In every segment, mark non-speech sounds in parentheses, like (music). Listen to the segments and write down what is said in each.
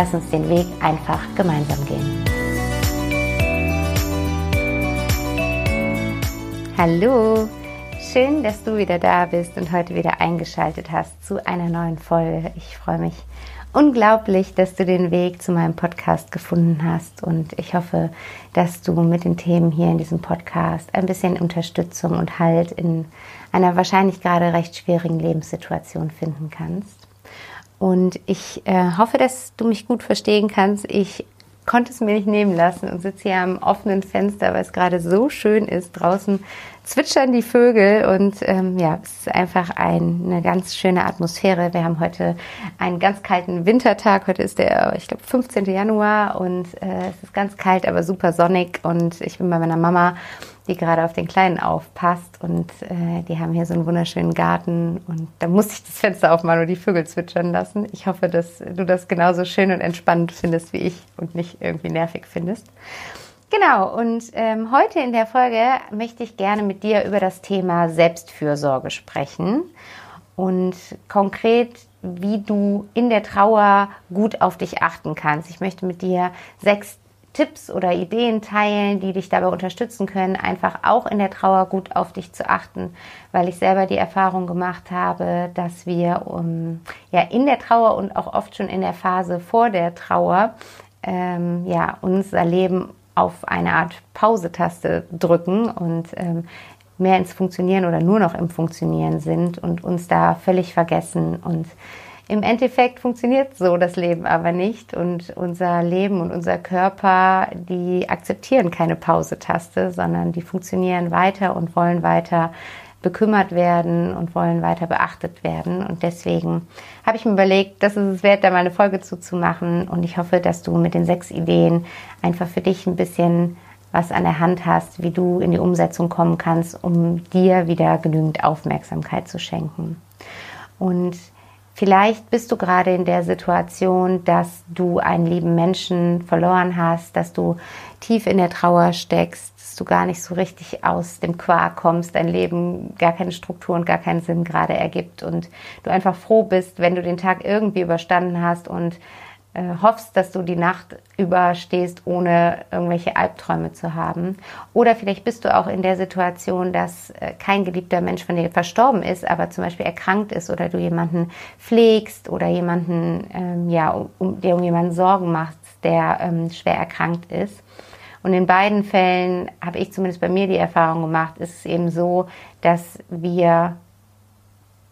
Lass uns den Weg einfach gemeinsam gehen. Hallo, schön, dass du wieder da bist und heute wieder eingeschaltet hast zu einer neuen Folge. Ich freue mich unglaublich, dass du den Weg zu meinem Podcast gefunden hast und ich hoffe, dass du mit den Themen hier in diesem Podcast ein bisschen Unterstützung und Halt in einer wahrscheinlich gerade recht schwierigen Lebenssituation finden kannst. Und ich äh, hoffe, dass du mich gut verstehen kannst. Ich konnte es mir nicht nehmen lassen und sitze hier am offenen Fenster, weil es gerade so schön ist. Draußen zwitschern die Vögel und ähm, ja, es ist einfach ein, eine ganz schöne Atmosphäre. Wir haben heute einen ganz kalten Wintertag. Heute ist der, ich glaube, 15. Januar und äh, es ist ganz kalt, aber super sonnig und ich bin bei meiner Mama die gerade auf den Kleinen aufpasst. Und äh, die haben hier so einen wunderschönen Garten. Und da muss ich das Fenster aufmachen und die Vögel zwitschern lassen. Ich hoffe, dass du das genauso schön und entspannt findest wie ich und nicht irgendwie nervig findest. Genau, und ähm, heute in der Folge möchte ich gerne mit dir über das Thema Selbstfürsorge sprechen und konkret, wie du in der Trauer gut auf dich achten kannst. Ich möchte mit dir sechs Tipps oder Ideen teilen, die dich dabei unterstützen können, einfach auch in der Trauer gut auf dich zu achten, weil ich selber die Erfahrung gemacht habe, dass wir um, ja in der Trauer und auch oft schon in der Phase vor der Trauer ähm, ja unser Leben auf eine Art Pause-Taste drücken und ähm, mehr ins Funktionieren oder nur noch im Funktionieren sind und uns da völlig vergessen und im Endeffekt funktioniert so das Leben aber nicht und unser Leben und unser Körper, die akzeptieren keine Pause-Taste, sondern die funktionieren weiter und wollen weiter bekümmert werden und wollen weiter beachtet werden. Und deswegen habe ich mir überlegt, das ist es wert, da mal eine Folge zuzumachen. Und ich hoffe, dass du mit den sechs Ideen einfach für dich ein bisschen was an der Hand hast, wie du in die Umsetzung kommen kannst, um dir wieder genügend Aufmerksamkeit zu schenken. Und Vielleicht bist du gerade in der Situation, dass du einen lieben Menschen verloren hast, dass du tief in der Trauer steckst, dass du gar nicht so richtig aus dem Quark kommst, dein Leben gar keine Struktur und gar keinen Sinn gerade ergibt und du einfach froh bist, wenn du den Tag irgendwie überstanden hast und äh, hoffst, dass du die Nacht überstehst, ohne irgendwelche Albträume zu haben. Oder vielleicht bist du auch in der Situation, dass äh, kein geliebter Mensch von dir verstorben ist, aber zum Beispiel erkrankt ist oder du jemanden pflegst oder jemanden, ähm, ja, um, um, dir um jemanden Sorgen machst, der ähm, schwer erkrankt ist. Und in beiden Fällen habe ich zumindest bei mir die Erfahrung gemacht, ist es eben so, dass wir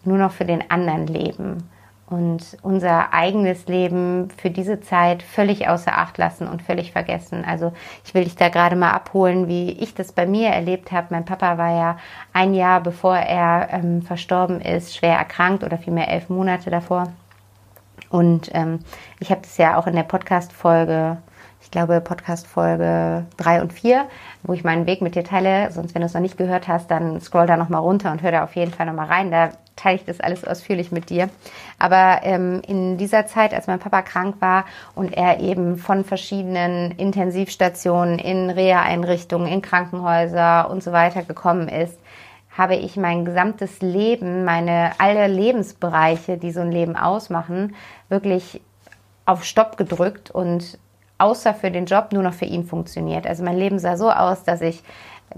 nur noch für den anderen leben und unser eigenes Leben für diese Zeit völlig außer Acht lassen und völlig vergessen. Also ich will dich da gerade mal abholen, wie ich das bei mir erlebt habe. Mein Papa war ja ein Jahr bevor er ähm, verstorben ist, schwer erkrankt oder vielmehr elf Monate davor. Und ähm, ich habe das ja auch in der Podcast-Folge ich glaube, Podcast Folge 3 und 4, wo ich meinen Weg mit dir teile. Sonst, wenn du es noch nicht gehört hast, dann scroll da nochmal runter und hör da auf jeden Fall nochmal rein. Da teile ich das alles ausführlich mit dir. Aber ähm, in dieser Zeit, als mein Papa krank war und er eben von verschiedenen Intensivstationen in Reha-Einrichtungen, in Krankenhäuser und so weiter gekommen ist, habe ich mein gesamtes Leben, meine alle Lebensbereiche, die so ein Leben ausmachen, wirklich auf Stopp gedrückt und außer für den Job nur noch für ihn funktioniert. Also mein Leben sah so aus, dass ich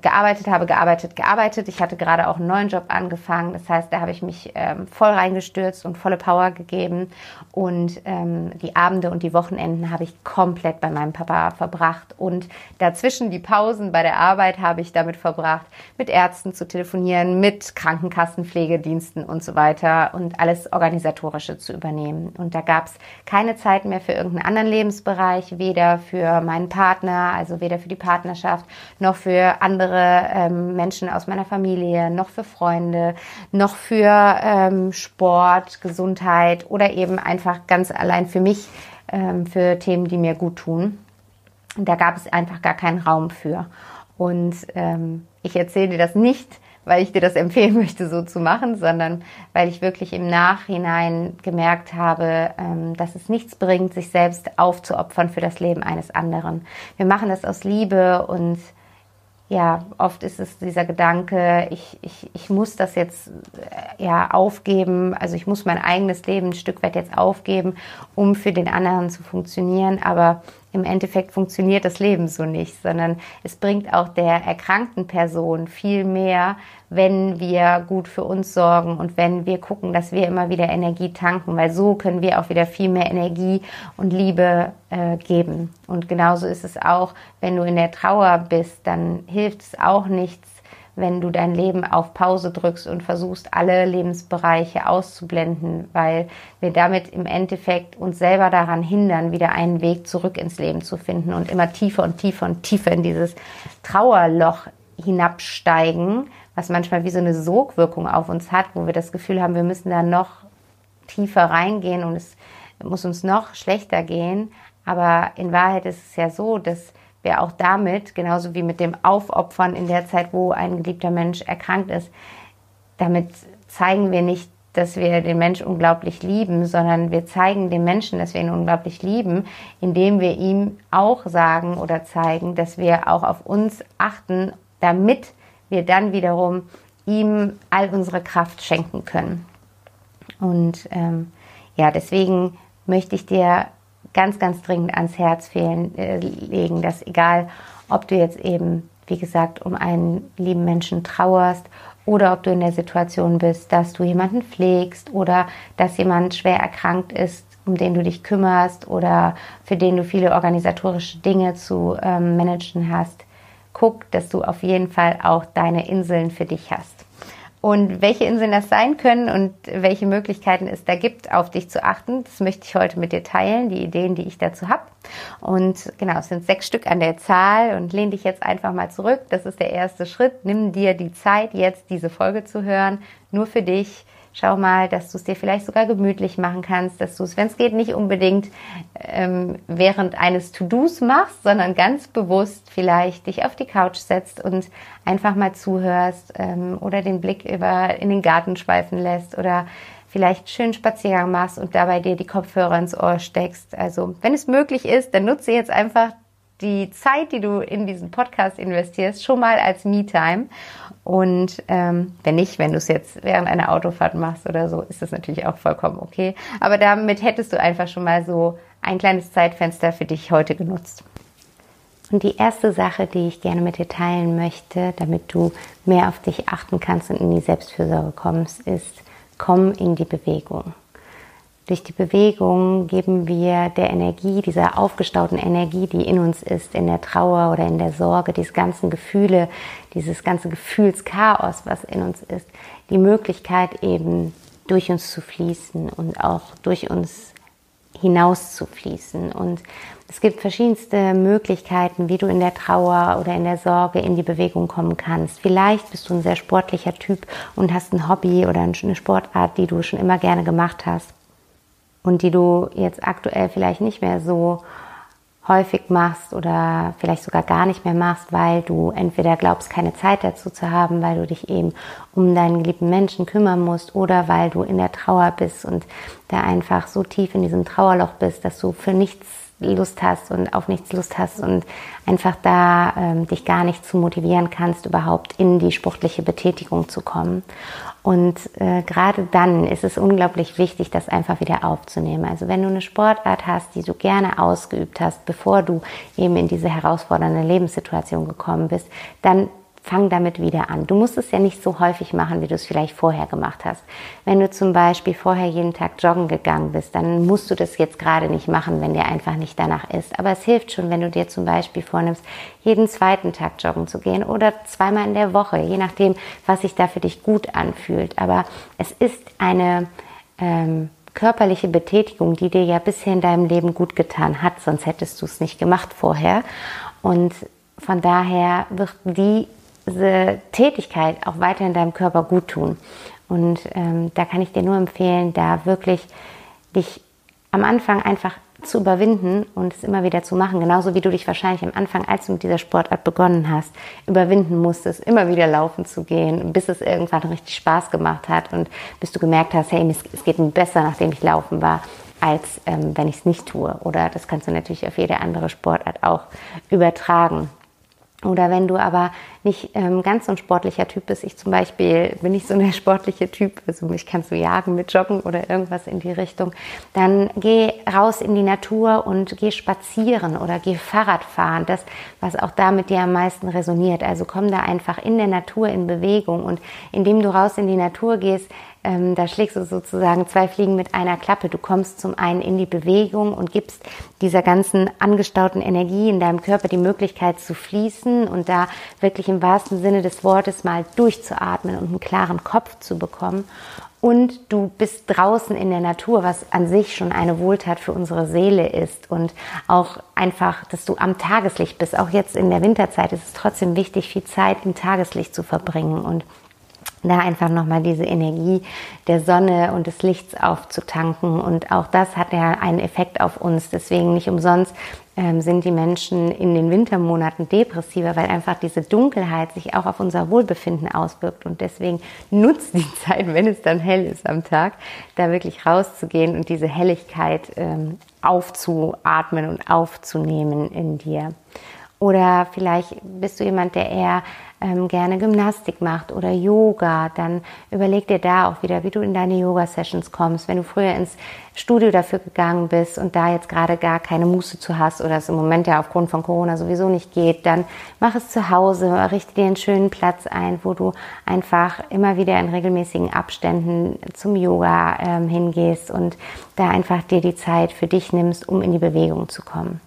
gearbeitet habe, gearbeitet, gearbeitet. Ich hatte gerade auch einen neuen Job angefangen. Das heißt, da habe ich mich ähm, voll reingestürzt und volle Power gegeben. Und ähm, die Abende und die Wochenenden habe ich komplett bei meinem Papa verbracht. Und dazwischen die Pausen bei der Arbeit habe ich damit verbracht, mit Ärzten zu telefonieren, mit Krankenkassen, Pflegediensten und so weiter und alles Organisatorische zu übernehmen. Und da gab es keine Zeit mehr für irgendeinen anderen Lebensbereich, weder für meinen Partner, also weder für die Partnerschaft, noch für andere andere ähm, Menschen aus meiner Familie, noch für Freunde, noch für ähm, Sport, Gesundheit oder eben einfach ganz allein für mich, ähm, für Themen, die mir gut tun. Da gab es einfach gar keinen Raum für. Und ähm, ich erzähle dir das nicht, weil ich dir das (laughs) empfehlen möchte, so zu machen, sondern weil ich wirklich im Nachhinein gemerkt habe, ähm, dass es nichts bringt, sich selbst aufzuopfern für das Leben eines anderen. Wir machen das aus Liebe und ja, oft ist es dieser Gedanke, ich, ich, ich muss das jetzt äh, ja aufgeben, also ich muss mein eigenes Leben ein Stück weit jetzt aufgeben, um für den anderen zu funktionieren. Aber im Endeffekt funktioniert das Leben so nicht, sondern es bringt auch der erkrankten Person viel mehr, wenn wir gut für uns sorgen und wenn wir gucken, dass wir immer wieder Energie tanken, weil so können wir auch wieder viel mehr Energie und Liebe äh, geben. Und genauso ist es auch, wenn du in der Trauer bist, dann hilft es auch nichts, wenn du dein Leben auf Pause drückst und versuchst, alle Lebensbereiche auszublenden, weil wir damit im Endeffekt uns selber daran hindern, wieder einen Weg zurück ins Leben zu finden und immer tiefer und tiefer und tiefer in dieses Trauerloch hinabsteigen, was manchmal wie so eine Sogwirkung auf uns hat, wo wir das Gefühl haben, wir müssen da noch tiefer reingehen und es muss uns noch schlechter gehen. Aber in Wahrheit ist es ja so, dass wir auch damit, genauso wie mit dem Aufopfern in der Zeit, wo ein geliebter Mensch erkrankt ist, damit zeigen wir nicht, dass wir den Mensch unglaublich lieben, sondern wir zeigen dem Menschen, dass wir ihn unglaublich lieben, indem wir ihm auch sagen oder zeigen, dass wir auch auf uns achten, damit wir dann wiederum ihm all unsere Kraft schenken können. Und ähm, ja, deswegen möchte ich dir ganz, ganz dringend ans Herz fehlen, äh, legen, dass egal, ob du jetzt eben, wie gesagt, um einen lieben Menschen trauerst oder ob du in der Situation bist, dass du jemanden pflegst oder dass jemand schwer erkrankt ist, um den du dich kümmerst oder für den du viele organisatorische Dinge zu ähm, managen hast. Guck, dass du auf jeden Fall auch deine Inseln für dich hast. Und welche Inseln das sein können und welche Möglichkeiten es da gibt, auf dich zu achten, das möchte ich heute mit dir teilen, die Ideen, die ich dazu habe. Und genau, es sind sechs Stück an der Zahl und lehn dich jetzt einfach mal zurück. Das ist der erste Schritt. Nimm dir die Zeit, jetzt diese Folge zu hören, nur für dich Schau mal, dass du es dir vielleicht sogar gemütlich machen kannst, dass du es, wenn es geht, nicht unbedingt ähm, während eines To-Dos machst, sondern ganz bewusst vielleicht dich auf die Couch setzt und einfach mal zuhörst ähm, oder den Blick über in den Garten schweifen lässt oder vielleicht schön Spaziergang machst und dabei dir die Kopfhörer ins Ohr steckst. Also, wenn es möglich ist, dann nutze jetzt einfach die Zeit, die du in diesen Podcast investierst, schon mal als Me-Time. Und ähm, wenn nicht, wenn du es jetzt während einer Autofahrt machst oder so, ist das natürlich auch vollkommen okay. Aber damit hättest du einfach schon mal so ein kleines Zeitfenster für dich heute genutzt. Und die erste Sache, die ich gerne mit dir teilen möchte, damit du mehr auf dich achten kannst und in die Selbstfürsorge kommst, ist, komm in die Bewegung. Durch die Bewegung geben wir der Energie, dieser aufgestauten Energie, die in uns ist, in der Trauer oder in der Sorge, diese ganzen Gefühle, dieses ganze Gefühlschaos, was in uns ist, die Möglichkeit eben durch uns zu fließen und auch durch uns hinaus zu fließen. Und es gibt verschiedenste Möglichkeiten, wie du in der Trauer oder in der Sorge in die Bewegung kommen kannst. Vielleicht bist du ein sehr sportlicher Typ und hast ein Hobby oder eine Sportart, die du schon immer gerne gemacht hast und die du jetzt aktuell vielleicht nicht mehr so häufig machst oder vielleicht sogar gar nicht mehr machst, weil du entweder glaubst, keine Zeit dazu zu haben, weil du dich eben um deinen geliebten Menschen kümmern musst oder weil du in der Trauer bist und da einfach so tief in diesem Trauerloch bist, dass du für nichts Lust hast und auf nichts Lust hast und einfach da ähm, dich gar nicht zu motivieren kannst, überhaupt in die sportliche Betätigung zu kommen. Und äh, gerade dann ist es unglaublich wichtig, das einfach wieder aufzunehmen. Also wenn du eine Sportart hast, die du gerne ausgeübt hast, bevor du eben in diese herausfordernde Lebenssituation gekommen bist, dann fang damit wieder an. Du musst es ja nicht so häufig machen, wie du es vielleicht vorher gemacht hast. Wenn du zum Beispiel vorher jeden Tag joggen gegangen bist, dann musst du das jetzt gerade nicht machen, wenn dir einfach nicht danach ist. Aber es hilft schon, wenn du dir zum Beispiel vornimmst, jeden zweiten Tag joggen zu gehen oder zweimal in der Woche, je nachdem, was sich da für dich gut anfühlt. Aber es ist eine ähm, körperliche Betätigung, die dir ja bisher in deinem Leben gut getan hat, sonst hättest du es nicht gemacht vorher. Und von daher wird diese Tätigkeit auch weiter in deinem Körper gut tun. Und ähm, da kann ich dir nur empfehlen, da wirklich dich am Anfang einfach zu überwinden und es immer wieder zu machen. Genauso wie du dich wahrscheinlich am Anfang, als du mit dieser Sportart begonnen hast, überwinden musstest, immer wieder laufen zu gehen, bis es irgendwann richtig Spaß gemacht hat und bis du gemerkt hast, hey, es geht mir besser, nachdem ich laufen war, als ähm, wenn ich es nicht tue. Oder das kannst du natürlich auf jede andere Sportart auch übertragen. Oder wenn du aber nicht ähm, ganz so ein sportlicher Typ bist, ich zum Beispiel bin nicht so ein (laughs) sportlicher Typ, also mich kannst du jagen mit Joggen oder irgendwas in die Richtung, dann geh raus in die Natur und geh spazieren oder geh Fahrrad fahren, das, was auch da mit dir am meisten resoniert. Also komm da einfach in der Natur in Bewegung und indem du raus in die Natur gehst, ähm, da schlägst du sozusagen zwei Fliegen mit einer Klappe. Du kommst zum einen in die Bewegung und gibst dieser ganzen angestauten Energie in deinem Körper die Möglichkeit zu fließen und da wirklich im wahrsten Sinne des Wortes mal durchzuatmen und einen klaren Kopf zu bekommen. Und du bist draußen in der Natur, was an sich schon eine Wohltat für unsere Seele ist. Und auch einfach, dass du am Tageslicht bist. Auch jetzt in der Winterzeit ist es trotzdem wichtig, viel Zeit im Tageslicht zu verbringen. Und da einfach nochmal diese Energie der Sonne und des Lichts aufzutanken. Und auch das hat ja einen Effekt auf uns. Deswegen nicht umsonst ähm, sind die Menschen in den Wintermonaten depressiver, weil einfach diese Dunkelheit sich auch auf unser Wohlbefinden auswirkt. Und deswegen nutzt die (laughs) Zeit, wenn es dann hell ist am Tag, da wirklich rauszugehen und diese Helligkeit ähm, aufzuatmen und aufzunehmen in dir. Oder vielleicht bist du jemand, der eher ähm, gerne Gymnastik macht oder Yoga, dann überleg dir da auch wieder, wie du in deine Yoga-Sessions kommst. Wenn du früher ins Studio dafür gegangen bist und da jetzt gerade gar keine Muße zu hast oder es im Moment ja aufgrund von Corona sowieso nicht geht, dann mach es zu Hause, richte dir einen schönen Platz ein, wo du einfach immer wieder in regelmäßigen Abständen zum Yoga ähm, hingehst und da einfach dir die Zeit für dich nimmst, um in die Bewegung zu kommen.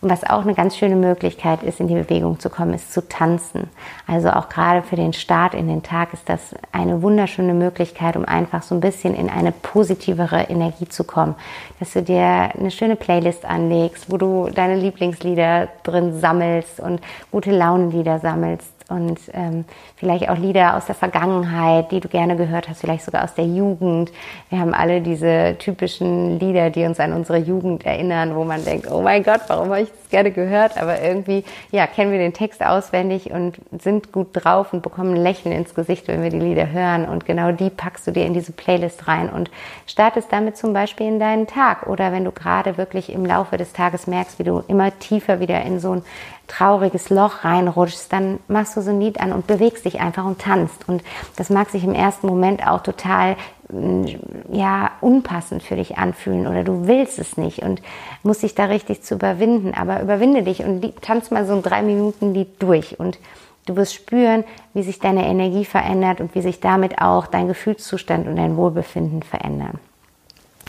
Und was auch eine ganz schöne Möglichkeit ist, in die Bewegung zu kommen, ist zu tanzen. Also auch gerade für den Start in den Tag ist das eine wunderschöne Möglichkeit, um einfach so ein bisschen in eine positivere Energie zu kommen. Dass du dir eine schöne Playlist anlegst, wo du deine Lieblingslieder drin sammelst und gute Launenlieder sammelst und ähm, vielleicht auch Lieder aus der Vergangenheit, die du gerne gehört hast, vielleicht sogar aus der Jugend. Wir haben alle diese typischen Lieder, die uns an unsere Jugend erinnern, wo man denkt, oh mein Gott, warum habe ich das gerne gehört? Aber irgendwie, ja, kennen wir den Text auswendig und sind gut drauf und bekommen ein Lächeln ins Gesicht, wenn wir die Lieder hören. Und genau die packst du dir in diese Playlist rein und startest damit zum Beispiel in deinen Tag. Oder wenn du gerade wirklich im Laufe des Tages merkst, wie du immer tiefer wieder in so ein trauriges Loch reinrutschst, dann machst du so ein Lied an und bewegst dich einfach und tanzt. Und das mag sich im ersten Moment auch total mm, ja, unpassend für dich anfühlen oder du willst es nicht und musst dich da richtig zu überwinden. Aber überwinde dich und tanz mal so ein drei Minuten Lied durch und du wirst spüren, wie sich deine Energie verändert und wie sich damit auch dein Gefühlszustand und dein Wohlbefinden verändern.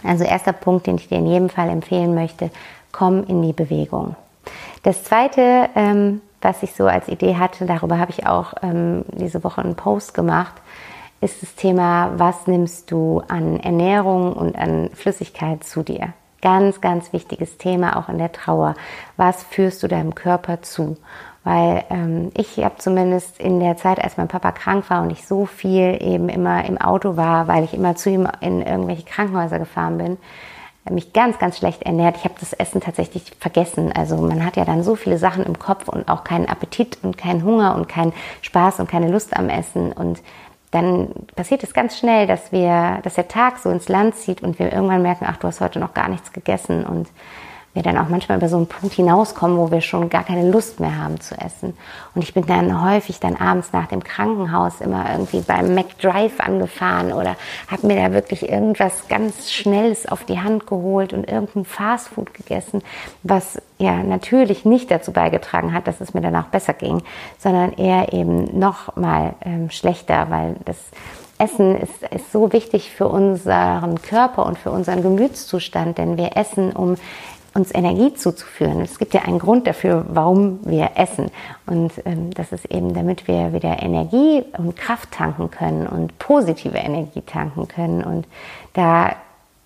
Also erster Punkt, den ich dir in jedem Fall empfehlen möchte, komm in die Bewegung. Das zweite, ähm, was ich so als Idee hatte, darüber habe ich auch ähm, diese Woche einen Post gemacht, ist das Thema, was nimmst du an Ernährung und an Flüssigkeit zu dir? Ganz, ganz wichtiges Thema auch in der Trauer. Was führst du deinem Körper zu? Weil ähm, ich habe zumindest in der Zeit, als mein Papa krank war und ich so viel eben immer im Auto war, weil ich immer zu ihm in irgendwelche Krankenhäuser gefahren bin, mich ganz, ganz schlecht ernährt. Ich habe das Essen tatsächlich vergessen. Also man hat ja dann so viele Sachen im Kopf und auch keinen Appetit und keinen Hunger und keinen Spaß und keine Lust am Essen. Und dann passiert es ganz schnell, dass wir, dass der Tag so ins Land zieht und wir irgendwann merken, ach, du hast heute noch gar nichts gegessen. Und wir dann auch manchmal über so einen Punkt hinauskommen, wo wir schon gar keine Lust mehr haben zu essen. Und ich bin dann häufig dann abends nach dem Krankenhaus immer irgendwie beim McDrive angefahren oder habe mir da wirklich irgendwas ganz Schnelles auf die Hand geholt und irgendein Fastfood gegessen, was ja natürlich nicht dazu beigetragen hat, dass es mir danach besser ging, sondern eher eben noch mal ähm, schlechter, weil das Essen ist, ist so wichtig für unseren Körper und für unseren Gemütszustand, denn wir essen, um uns Energie zuzuführen. Es gibt ja einen Grund dafür, warum wir essen. Und ähm, das ist eben, damit wir wieder Energie und Kraft tanken können und positive Energie tanken können. Und da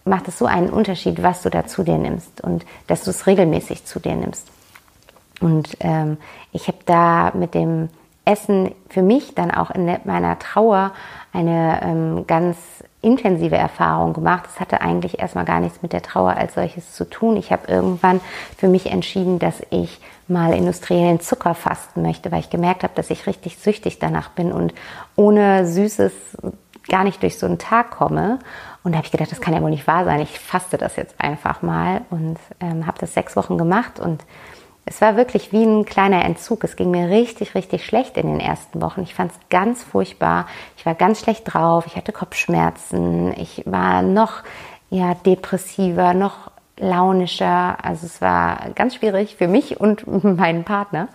macht es so einen Unterschied, was du da zu dir nimmst und dass du es regelmäßig zu dir nimmst. Und ähm, ich habe da mit dem Essen für mich dann auch in meiner Trauer eine ähm, ganz intensive Erfahrung gemacht. Es hatte eigentlich erstmal gar nichts mit der Trauer als solches zu tun. Ich habe irgendwann für mich entschieden, dass ich mal industriellen Zucker fasten möchte, weil ich gemerkt habe, dass ich richtig süchtig danach bin und ohne Süßes gar nicht durch so einen Tag komme. Und da habe ich gedacht, das kann ja wohl nicht wahr sein. Ich faste das jetzt einfach mal und ähm, habe das sechs Wochen gemacht und es war wirklich wie ein kleiner Entzug. Es ging mir richtig, richtig schlecht in den ersten Wochen. Ich fand es ganz furchtbar. Ich war ganz schlecht drauf. Ich hatte Kopfschmerzen. Ich war noch ja, depressiver, noch launischer. Also es war ganz schwierig für mich und (laughs) meinen Partner.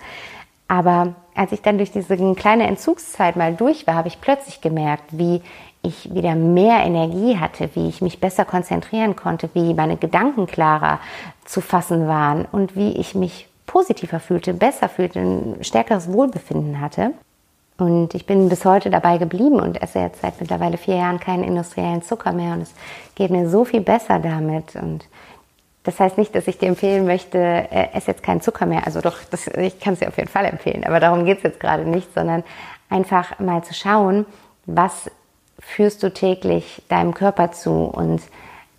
Aber als ich dann durch diese kleine Entzugszeit mal durch war, habe ich plötzlich gemerkt, wie ich wieder mehr Energie hatte, wie ich mich besser konzentrieren konnte, wie meine Gedanken klarer zu fassen waren und wie ich mich positiver fühlte, besser fühlte, ein stärkeres Wohlbefinden hatte. Und ich bin bis heute dabei geblieben und esse jetzt seit mittlerweile vier Jahren keinen industriellen Zucker mehr und es geht mir so viel besser damit. Und das heißt nicht, dass ich dir empfehlen möchte, äh, esse jetzt keinen Zucker mehr. Also doch, das, ich kann es dir auf jeden Fall empfehlen, aber darum geht es jetzt gerade nicht, sondern einfach mal zu schauen, was führst du täglich deinem Körper zu und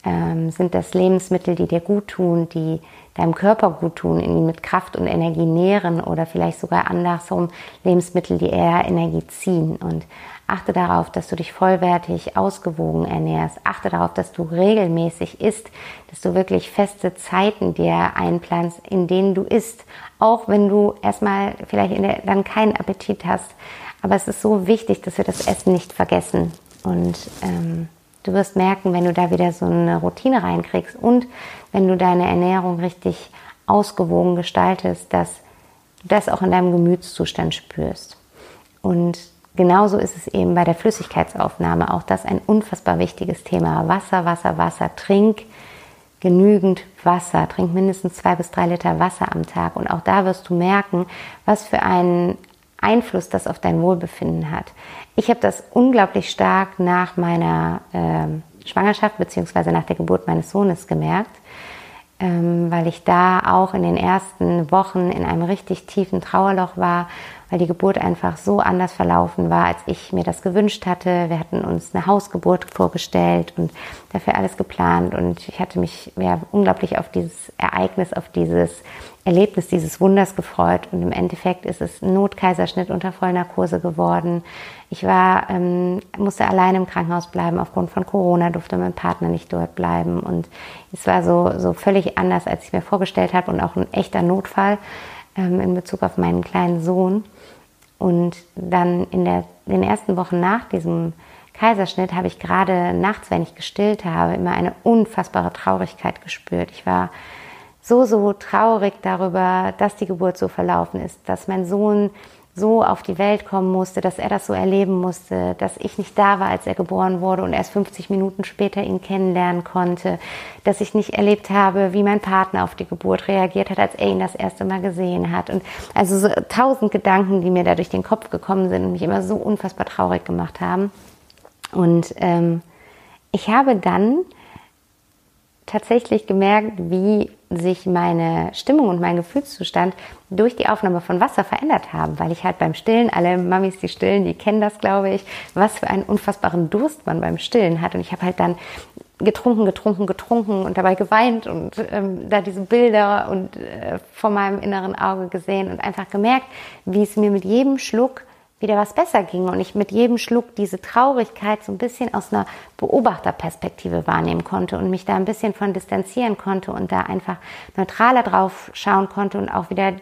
ähm, sind das Lebensmittel, die dir gut tun, die deinem Körper gut tun, ihn mit Kraft und Energie nähren oder vielleicht sogar andersrum Lebensmittel, die eher Energie ziehen. Und achte darauf, dass du dich vollwertig ausgewogen ernährst. Achte darauf, dass du regelmäßig isst, dass du wirklich feste Zeiten dir einplanst, in denen du isst. Auch wenn du erstmal vielleicht der, dann keinen Appetit hast. Aber es ist so wichtig, dass wir das Essen nicht vergessen. Und ähm, Du wirst merken, wenn du da wieder so eine Routine reinkriegst und wenn du deine Ernährung richtig ausgewogen gestaltest, dass du das auch in deinem Gemütszustand spürst. Und genauso ist es eben bei der Flüssigkeitsaufnahme. Auch das ein unfassbar wichtiges Thema. Wasser, Wasser, Wasser. Trink genügend Wasser. Trink mindestens zwei bis drei Liter Wasser am Tag. Und auch da wirst du merken, was für einen Einfluss das auf dein Wohlbefinden hat. Ich habe das unglaublich stark nach meiner äh, Schwangerschaft bzw. nach der Geburt meines Sohnes gemerkt, ähm, weil ich da auch in den ersten Wochen in einem richtig tiefen Trauerloch war, weil die Geburt einfach so anders verlaufen war, als ich mir das gewünscht hatte. Wir hatten uns eine Hausgeburt vorgestellt und dafür alles geplant und ich hatte mich ja, unglaublich auf dieses Ereignis, auf dieses Erlebnis dieses Wunders gefreut und im Endeffekt ist es ein Notkaiserschnitt unter Vollnarkose geworden. Ich war, ähm, musste allein im Krankenhaus bleiben aufgrund von Corona, durfte mein Partner nicht dort bleiben und es war so, so völlig anders, als ich mir vorgestellt habe und auch ein echter Notfall ähm, in Bezug auf meinen kleinen Sohn. Und dann in, der, in den ersten Wochen nach diesem Kaiserschnitt habe ich gerade nachts, wenn ich gestillt habe, immer eine unfassbare Traurigkeit gespürt. Ich war so, so traurig darüber, dass die Geburt so verlaufen ist, dass mein Sohn so auf die Welt kommen musste, dass er das so erleben musste, dass ich nicht da war, als er geboren wurde und erst 50 Minuten später ihn kennenlernen konnte, dass ich nicht erlebt habe, wie mein Partner auf die Geburt reagiert hat, als er ihn das erste Mal gesehen hat. Und also so tausend Gedanken, die mir da durch den Kopf gekommen sind und mich immer so unfassbar traurig gemacht haben. Und ähm, ich habe dann tatsächlich gemerkt, wie sich meine Stimmung und mein Gefühlszustand durch die Aufnahme von Wasser verändert haben, weil ich halt beim Stillen, alle Mamis, die stillen, die kennen das, glaube ich, was für einen unfassbaren Durst man beim Stillen hat. Und ich habe halt dann getrunken, getrunken, getrunken und dabei geweint und ähm, da diese Bilder und äh, vor meinem inneren Auge gesehen und einfach gemerkt, wie es mir mit jedem Schluck wieder was besser ging und ich mit jedem Schluck diese Traurigkeit so ein bisschen aus einer Beobachterperspektive wahrnehmen konnte und mich da ein bisschen von distanzieren konnte und da einfach neutraler drauf schauen konnte und auch wieder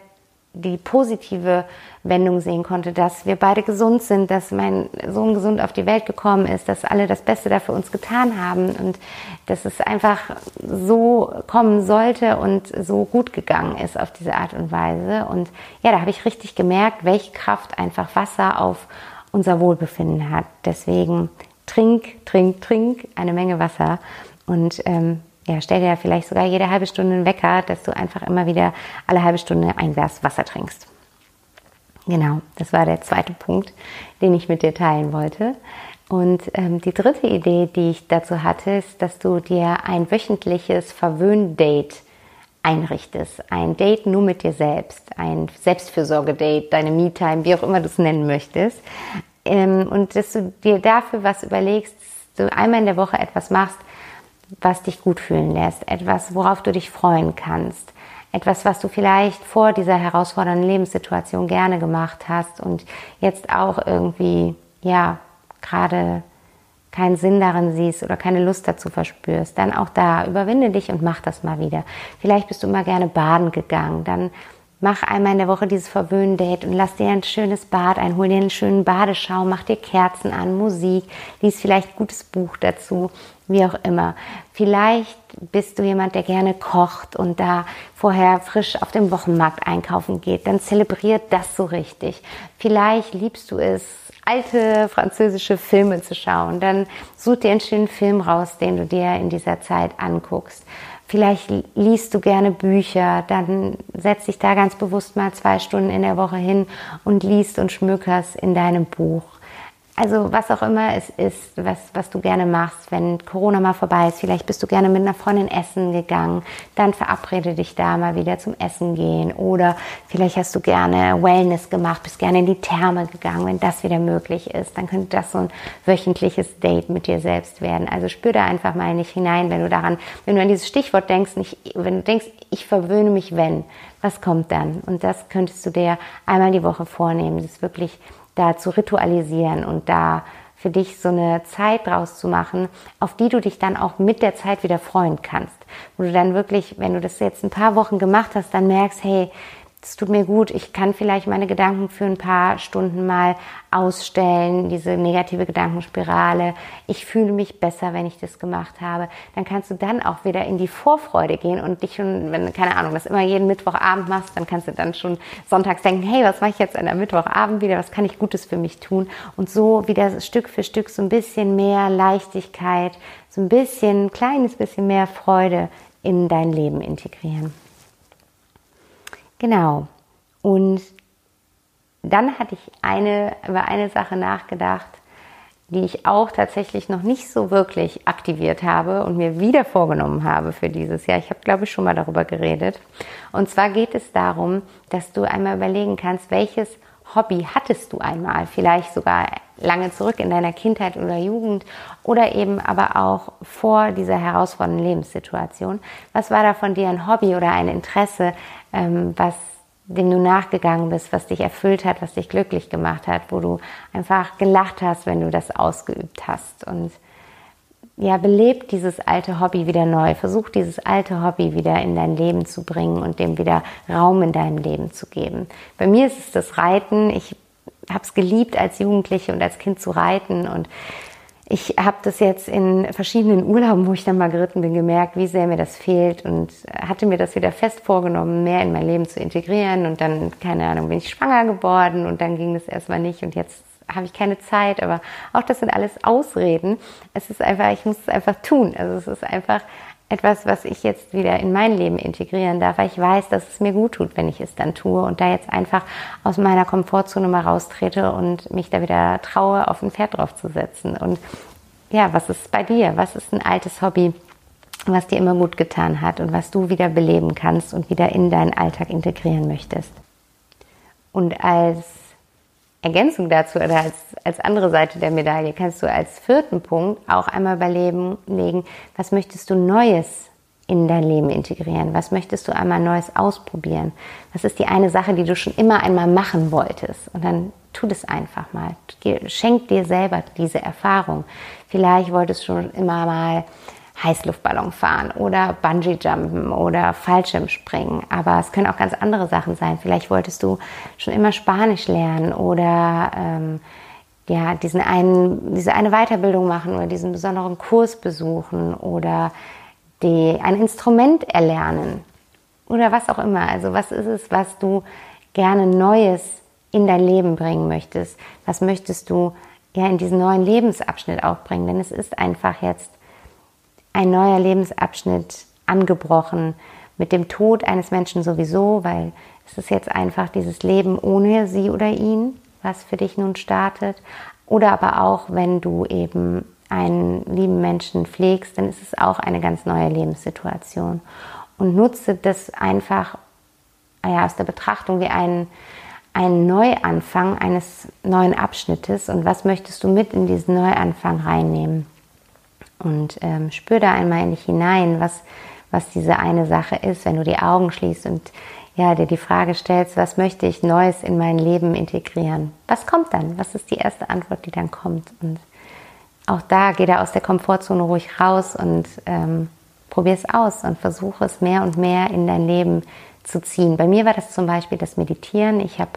die positive Wendung sehen konnte, dass wir beide gesund sind, dass mein Sohn gesund auf die Welt gekommen ist, dass alle das Beste da für uns getan haben und dass es einfach so kommen sollte und so gut gegangen ist auf diese Art und Weise. Und ja, da habe ich richtig gemerkt, welche Kraft einfach Wasser auf unser Wohlbefinden hat. Deswegen trink, trink, trink eine Menge Wasser und ähm, ja, stell dir vielleicht sogar jede halbe Stunde einen Wecker, dass du einfach immer wieder alle halbe Stunde ein Glas Wasser trinkst. Genau, das war der zweite Punkt, den ich mit dir teilen wollte. Und ähm, die dritte Idee, die ich dazu hatte, ist, dass du dir ein wöchentliches Verwöhn-Date einrichtest. Ein Date nur mit dir selbst, ein Selbstfürsorge-Date, deine Me-Time, wie auch immer du es nennen möchtest. Ähm, und dass du dir dafür was überlegst, dass du einmal in der Woche etwas machst, was dich gut fühlen lässt, etwas, worauf du dich freuen kannst, etwas, was du vielleicht vor dieser herausfordernden Lebenssituation gerne gemacht hast und jetzt auch irgendwie, ja, gerade keinen Sinn darin siehst oder keine Lust dazu verspürst, dann auch da überwinde dich und mach das mal wieder. Vielleicht bist du immer gerne baden gegangen, dann mach einmal in der Woche dieses Verwöhn-Date und lass dir ein schönes Bad ein, hol dir einen schönen Badeschaum, mach dir Kerzen an, Musik, lies vielleicht ein gutes Buch dazu, wie auch immer. Vielleicht bist du jemand, der gerne kocht und da vorher frisch auf dem Wochenmarkt einkaufen geht, dann zelebriert das so richtig. Vielleicht liebst du es, alte französische Filme zu schauen, dann such dir einen schönen Film raus, den du dir in dieser Zeit anguckst. Vielleicht liest du gerne Bücher, dann setz dich da ganz bewusst mal zwei Stunden in der Woche hin und liest und schmückerst in deinem Buch. Also was auch immer es ist, was, was du gerne machst, wenn Corona mal vorbei ist, vielleicht bist du gerne mit einer Freundin essen gegangen, dann verabrede dich da mal wieder zum Essen gehen. Oder vielleicht hast du gerne Wellness gemacht, bist gerne in die Therme gegangen, wenn das wieder möglich ist, dann könnte das so ein wöchentliches Date mit dir selbst werden. Also spür da einfach mal nicht hinein, wenn du daran, wenn du an dieses Stichwort denkst, nicht, wenn du denkst, ich verwöhne mich, wenn, was kommt dann? Und das könntest du dir einmal die Woche vornehmen. Das ist wirklich da zu ritualisieren und da für dich so eine Zeit draus zu machen, auf die du dich dann auch mit der Zeit wieder freuen kannst. Wo du dann wirklich, wenn du das jetzt ein paar Wochen gemacht hast, dann merkst, hey, es tut mir gut, ich kann vielleicht meine Gedanken für ein paar Stunden mal ausstellen, diese negative Gedankenspirale. Ich fühle mich besser, wenn ich das gemacht habe. Dann kannst du dann auch wieder in die Vorfreude gehen und dich schon, wenn keine Ahnung, das immer jeden Mittwochabend machst, dann kannst du dann schon sonntags denken, hey, was mache ich jetzt an der Mittwochabend wieder? Was kann ich Gutes für mich tun? Und so wieder Stück für Stück so ein bisschen mehr Leichtigkeit, so ein bisschen, ein kleines bisschen mehr Freude in dein Leben integrieren. Genau. Und dann hatte ich eine, über eine Sache nachgedacht, die ich auch tatsächlich noch nicht so wirklich aktiviert habe und mir wieder vorgenommen habe für dieses Jahr. Ich habe, glaube ich, schon mal darüber geredet. Und zwar geht es darum, dass du einmal überlegen kannst, welches Hobby hattest du einmal, vielleicht sogar lange zurück in deiner Kindheit oder Jugend oder eben aber auch vor dieser herausfordernden Lebenssituation. Was war da von dir ein Hobby oder ein Interesse, ähm, was dem du nachgegangen bist, was dich erfüllt hat, was dich glücklich gemacht hat, wo du einfach gelacht hast, wenn du das ausgeübt hast und ja, belebt dieses alte Hobby wieder neu. Versuch dieses alte Hobby wieder in dein Leben zu bringen und dem wieder Raum in deinem Leben zu geben. Bei mir ist es das Reiten. Ich habe es geliebt, als Jugendliche und als Kind zu reiten und ich habe das jetzt in verschiedenen Urlauben, wo ich dann mal geritten bin, gemerkt, wie sehr mir das fehlt und hatte mir das wieder fest vorgenommen, mehr in mein Leben zu integrieren. Und dann, keine Ahnung, bin ich schwanger geworden und dann ging das erstmal nicht und jetzt habe ich keine Zeit. Aber auch das sind alles Ausreden. Es ist einfach, ich muss es einfach tun. Also es ist einfach etwas, was ich jetzt wieder in mein Leben integrieren darf, weil ich weiß, dass es mir gut tut, wenn ich es dann tue und da jetzt einfach aus meiner Komfortzone mal raustrete und mich da wieder traue, auf ein Pferd draufzusetzen. Und ja, was ist bei dir? Was ist ein altes Hobby, was dir immer gut getan hat und was du wieder beleben kannst und wieder in deinen Alltag integrieren möchtest? Und als Ergänzung dazu oder als, als andere Seite der Medaille kannst du als vierten Punkt auch einmal überlegen, was möchtest du Neues in dein Leben integrieren? Was möchtest du einmal Neues ausprobieren? Was ist die eine Sache, die du schon immer einmal machen wolltest? Und dann tu das einfach mal. Schenk dir selber diese Erfahrung. Vielleicht wolltest du schon immer mal Heißluftballon fahren oder Bungee Jumpen oder Fallschirmspringen. Aber es können auch ganz andere Sachen sein. Vielleicht wolltest du schon immer Spanisch lernen oder ähm, ja, diesen einen, diese eine Weiterbildung machen oder diesen besonderen Kurs besuchen oder die, ein Instrument erlernen oder was auch immer. Also was ist es, was du gerne Neues in dein Leben bringen möchtest? Was möchtest du ja in diesen neuen Lebensabschnitt auch bringen? Denn es ist einfach jetzt ein neuer Lebensabschnitt angebrochen mit dem Tod eines Menschen sowieso, weil es ist jetzt einfach dieses Leben ohne sie oder ihn, was für dich nun startet. Oder aber auch, wenn du eben einen lieben Menschen pflegst, dann ist es auch eine ganz neue Lebenssituation. Und nutze das einfach ja, aus der Betrachtung wie einen, einen Neuanfang eines neuen Abschnittes und was möchtest du mit in diesen Neuanfang reinnehmen. Und ähm, spür da einmal in dich hinein, was, was diese eine Sache ist, wenn du die Augen schließt und ja, dir die Frage stellst, was möchte ich Neues in mein Leben integrieren? Was kommt dann? Was ist die erste Antwort, die dann kommt? Und auch da geh da aus der Komfortzone ruhig raus und ähm, probier es aus und versuche es mehr und mehr in dein Leben zu ziehen. Bei mir war das zum Beispiel das Meditieren. Ich habe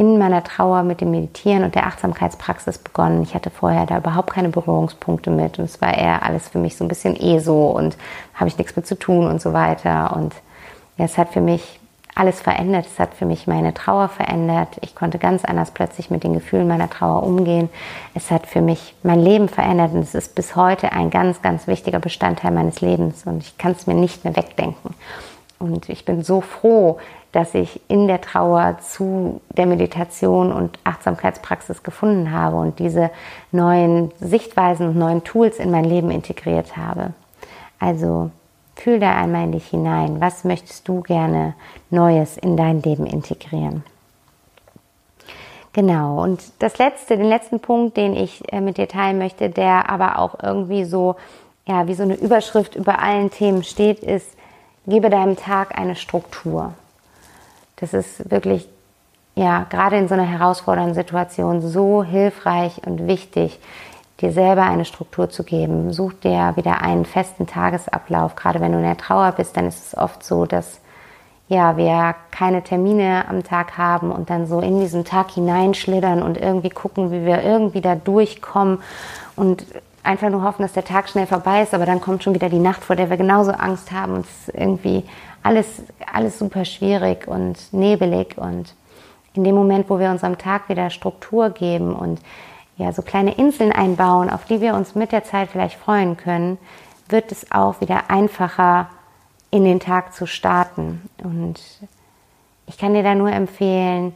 in meiner Trauer mit dem Meditieren und der Achtsamkeitspraxis begonnen. Ich hatte vorher da überhaupt keine Berührungspunkte mit und es war eher alles für mich so ein bisschen eh so und habe ich nichts mit zu tun und so weiter. Und ja, es hat für mich alles verändert. Es hat für mich meine Trauer verändert. Ich konnte ganz anders plötzlich mit den Gefühlen meiner Trauer umgehen. Es hat für mich mein Leben verändert und es ist bis heute ein ganz, ganz wichtiger Bestandteil meines Lebens und ich kann es mir nicht mehr wegdenken. Und ich bin so froh, dass ich in der Trauer zu der Meditation und Achtsamkeitspraxis gefunden habe und diese neuen Sichtweisen und neuen Tools in mein Leben integriert habe. Also Fühl da einmal in dich hinein. Was möchtest du gerne Neues in dein Leben integrieren? Genau. Und das letzte, den letzten Punkt, den ich äh, mit dir teilen möchte, der aber auch irgendwie so, ja, wie so eine Überschrift über allen Themen steht, ist, gebe deinem Tag eine Struktur. Das ist wirklich, ja, gerade in so einer herausfordernden Situation so hilfreich und wichtig, dir selber eine Struktur zu geben. Such dir wieder einen festen Tagesablauf. Gerade wenn du in der Trauer bist, dann ist es oft so, dass ja, wir keine Termine am Tag haben und dann so in diesen Tag hineinschlittern und irgendwie gucken, wie wir irgendwie da durchkommen und einfach nur hoffen, dass der Tag schnell vorbei ist, aber dann kommt schon wieder die Nacht, vor der wir genauso Angst haben und es ist irgendwie alles, alles super schwierig und nebelig und in dem Moment, wo wir unserem Tag wieder Struktur geben und ja, so kleine Inseln einbauen, auf die wir uns mit der Zeit vielleicht freuen können, wird es auch wieder einfacher, in den Tag zu starten. Und ich kann dir da nur empfehlen,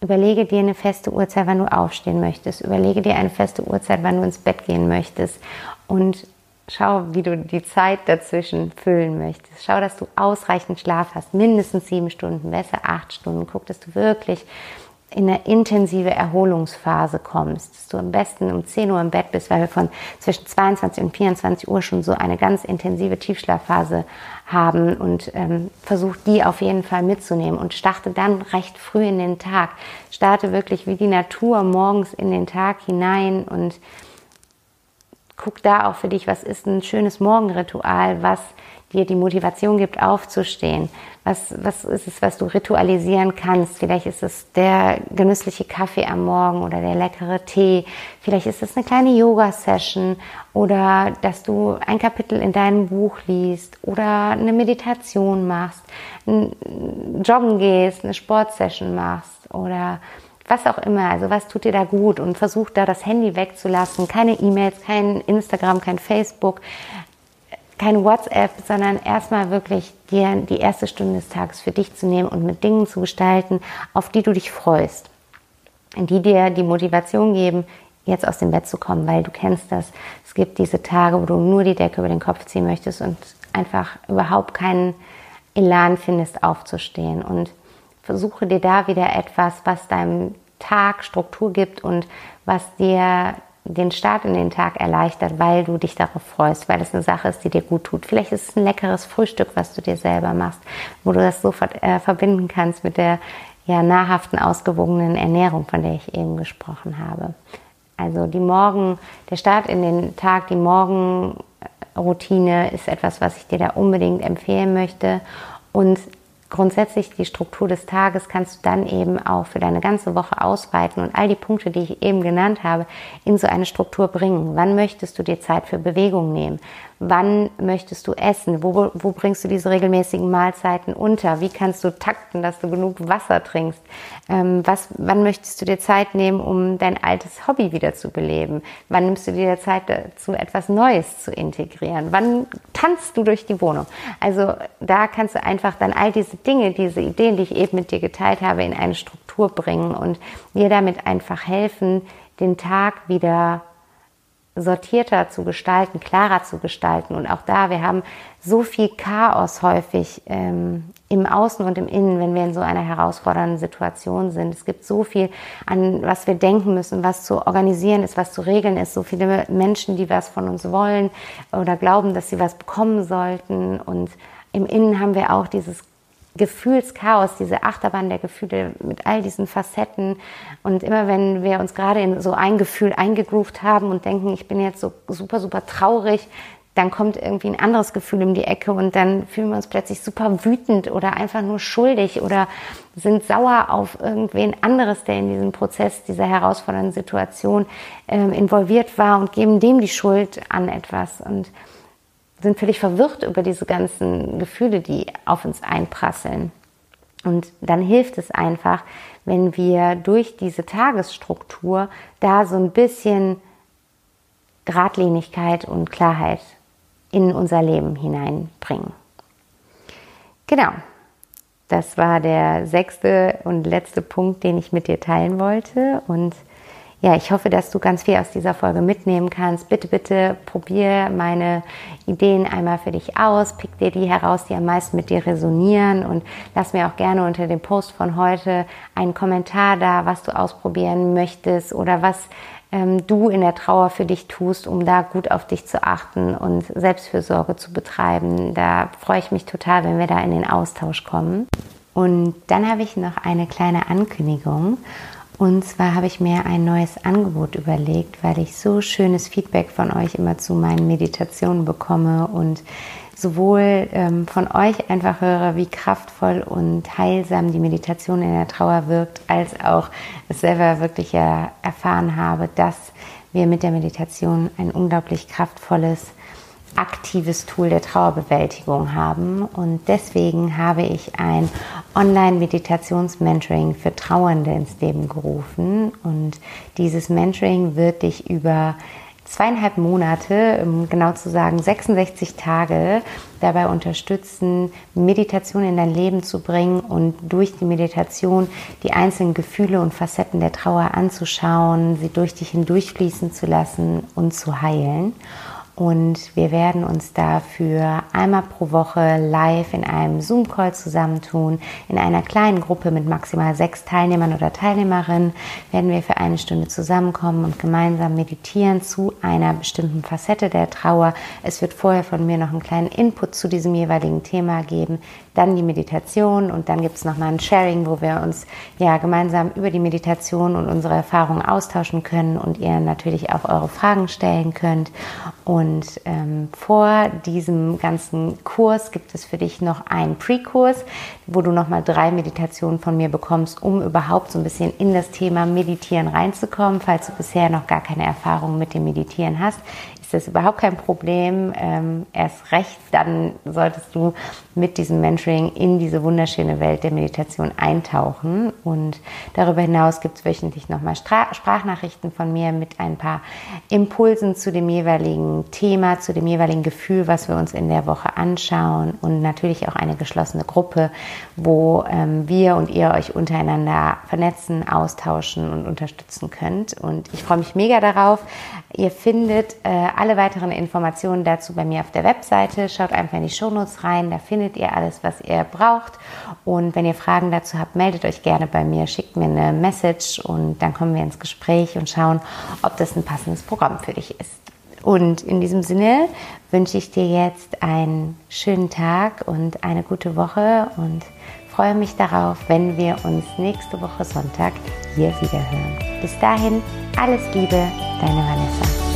überlege dir eine feste Uhrzeit, wann du aufstehen möchtest. Überlege dir eine feste Uhrzeit, wann du ins Bett gehen möchtest. Und schau, wie du die Zeit dazwischen füllen möchtest. Schau, dass du ausreichend Schlaf hast. Mindestens sieben Stunden, besser acht Stunden. Guck, dass du wirklich in eine intensive Erholungsphase kommst, dass du am besten um 10 Uhr im Bett bist, weil wir von zwischen 22 und 24 Uhr schon so eine ganz intensive Tiefschlafphase haben und ähm, versuch die auf jeden Fall mitzunehmen und starte dann recht früh in den Tag. Starte wirklich wie die Natur morgens in den Tag hinein und guck da auch für dich, was ist ein schönes Morgenritual, was dir die Motivation gibt, aufzustehen. Was, was ist es, was du ritualisieren kannst? Vielleicht ist es der genüssliche Kaffee am Morgen oder der leckere Tee. Vielleicht ist es eine kleine Yoga-Session oder dass du ein Kapitel in deinem Buch liest oder eine Meditation machst, joggen gehst, eine Sportsession machst oder was auch immer. Also was tut dir da gut und versuch da das Handy wegzulassen. Keine E-Mails, kein Instagram, kein Facebook kein WhatsApp, sondern erstmal wirklich dir die erste Stunde des Tages für dich zu nehmen und mit Dingen zu gestalten, auf die du dich freust, die dir die Motivation geben, jetzt aus dem Bett zu kommen, weil du kennst das. Es gibt diese Tage, wo du nur die Decke über den Kopf ziehen möchtest und einfach überhaupt keinen Elan findest, aufzustehen. Und versuche dir da wieder etwas, was deinem Tag Struktur gibt und was dir den Start in den Tag erleichtert, weil du dich darauf freust, weil es eine Sache ist, die dir gut tut. Vielleicht ist es ein leckeres Frühstück, was du dir selber machst, wo du das sofort äh, verbinden kannst mit der ja, nahrhaften, ausgewogenen Ernährung, von der ich eben gesprochen habe. Also die Morgen, der Start in den Tag, die Morgenroutine ist etwas, was ich dir da unbedingt empfehlen möchte. Und grundsätzlich die Struktur des Tages kannst du dann eben auch für deine ganze Woche ausweiten und all die Punkte, die ich eben genannt habe, in so eine Struktur bringen. Wann möchtest du dir Zeit für Bewegung nehmen? Wann möchtest du essen? Wo, wo bringst du diese regelmäßigen Mahlzeiten unter? Wie kannst du takten, dass du genug Wasser trinkst? Ähm, was, wann möchtest du dir Zeit nehmen, um dein altes Hobby wieder zu beleben? Wann nimmst du dir Zeit dazu, etwas Neues zu integrieren? Wann tanzt du durch die Wohnung? Also da kannst du einfach dann all diese Dinge, diese Ideen, die ich eben mit dir geteilt habe, in eine Struktur bringen und dir damit einfach helfen, den Tag wieder sortierter zu gestalten, klarer zu gestalten. Und auch da, wir haben so viel Chaos häufig ähm, im Außen und im Innen, wenn wir in so einer herausfordernden Situation sind. Es gibt so viel, an was wir denken müssen, was zu organisieren ist, was zu regeln ist. So viele Menschen, die was von uns wollen oder glauben, dass sie was bekommen sollten. Und im Innen haben wir auch dieses Gefühlschaos, diese Achterbahn der Gefühle mit all diesen Facetten. Und immer wenn wir uns gerade in so ein Gefühl eingegroovt haben und denken, ich bin jetzt so super, super traurig, dann kommt irgendwie ein anderes Gefühl um die Ecke und dann fühlen wir uns plötzlich super wütend oder einfach nur schuldig oder sind sauer auf irgendwen anderes, der in diesem Prozess, dieser herausfordernden Situation ähm, involviert war und geben dem die Schuld an etwas. Und sind völlig verwirrt über diese ganzen Gefühle, die auf uns einprasseln. Und dann hilft es einfach, wenn wir durch diese Tagesstruktur da so ein bisschen Gradlinigkeit und Klarheit in unser Leben hineinbringen. Genau, das war der sechste und letzte Punkt, den ich mit dir teilen wollte. Und ja, ich hoffe, dass du ganz viel aus dieser Folge mitnehmen kannst. Bitte, bitte probier meine Ideen einmal für dich aus. Pick dir die heraus, die am meisten mit dir resonieren und lass mir auch gerne unter dem Post von heute einen Kommentar da, was du ausprobieren möchtest oder was ähm, du in der Trauer für dich tust, um da gut auf dich zu achten und Selbstfürsorge zu betreiben. Da freue ich mich total, wenn wir da in den Austausch kommen. Und dann habe ich noch eine kleine Ankündigung. Und zwar habe ich mir ein neues Angebot überlegt, weil ich so schönes Feedback von euch immer zu meinen Meditationen bekomme und sowohl ähm, von euch einfach höre, wie kraftvoll und heilsam die Meditation in der Trauer wirkt, als auch es selber wirklich ja erfahren habe, dass wir mit der Meditation ein unglaublich kraftvolles aktives Tool der Trauerbewältigung haben. Und deswegen habe ich ein Online-Meditations-Mentoring für Trauernde ins Leben gerufen. Und dieses Mentoring wird dich über zweieinhalb Monate, um genau zu sagen 66 Tage, dabei unterstützen, Meditation in dein Leben zu bringen und durch die Meditation die einzelnen Gefühle und Facetten der Trauer anzuschauen, sie durch dich hindurchfließen zu lassen und zu heilen. Und wir werden uns dafür einmal pro Woche live in einem Zoom-Call zusammentun. In einer kleinen Gruppe mit maximal sechs Teilnehmern oder Teilnehmerinnen werden wir für eine Stunde zusammenkommen und gemeinsam meditieren zu einer bestimmten Facette der Trauer. Es wird vorher von mir noch einen kleinen Input zu diesem jeweiligen Thema geben, dann die Meditation und dann gibt es nochmal ein Sharing, wo wir uns ja gemeinsam über die Meditation und unsere Erfahrungen austauschen können und ihr natürlich auch eure Fragen stellen könnt. Und ähm, vor diesem ganzen Kurs gibt es für dich noch einen Pre-Kurs, wo du nochmal drei Meditationen von mir bekommst, um überhaupt so ein bisschen in das Thema Meditieren reinzukommen, falls du bisher noch gar keine Erfahrung mit dem Meditieren hast ist das überhaupt kein Problem. Ähm, erst recht, dann solltest du mit diesem Mentoring in diese wunderschöne Welt der Meditation eintauchen. Und darüber hinaus gibt es wöchentlich nochmal Sprachnachrichten von mir mit ein paar Impulsen zu dem jeweiligen Thema, zu dem jeweiligen Gefühl, was wir uns in der Woche anschauen. Und natürlich auch eine geschlossene Gruppe, wo ähm, wir und ihr euch untereinander vernetzen, austauschen und unterstützen könnt. Und ich freue mich mega darauf. Ihr findet äh, alle weiteren Informationen dazu bei mir auf der Webseite. Schaut einfach in die Shownotes rein, da findet ihr alles, was ihr braucht. Und wenn ihr Fragen dazu habt, meldet euch gerne bei mir, schickt mir eine Message und dann kommen wir ins Gespräch und schauen, ob das ein passendes Programm für dich ist. Und in diesem Sinne wünsche ich dir jetzt einen schönen Tag und eine gute Woche und freue mich darauf, wenn wir uns nächste Woche Sonntag hier wieder hören. Bis dahin, alles Liebe, deine Vanessa.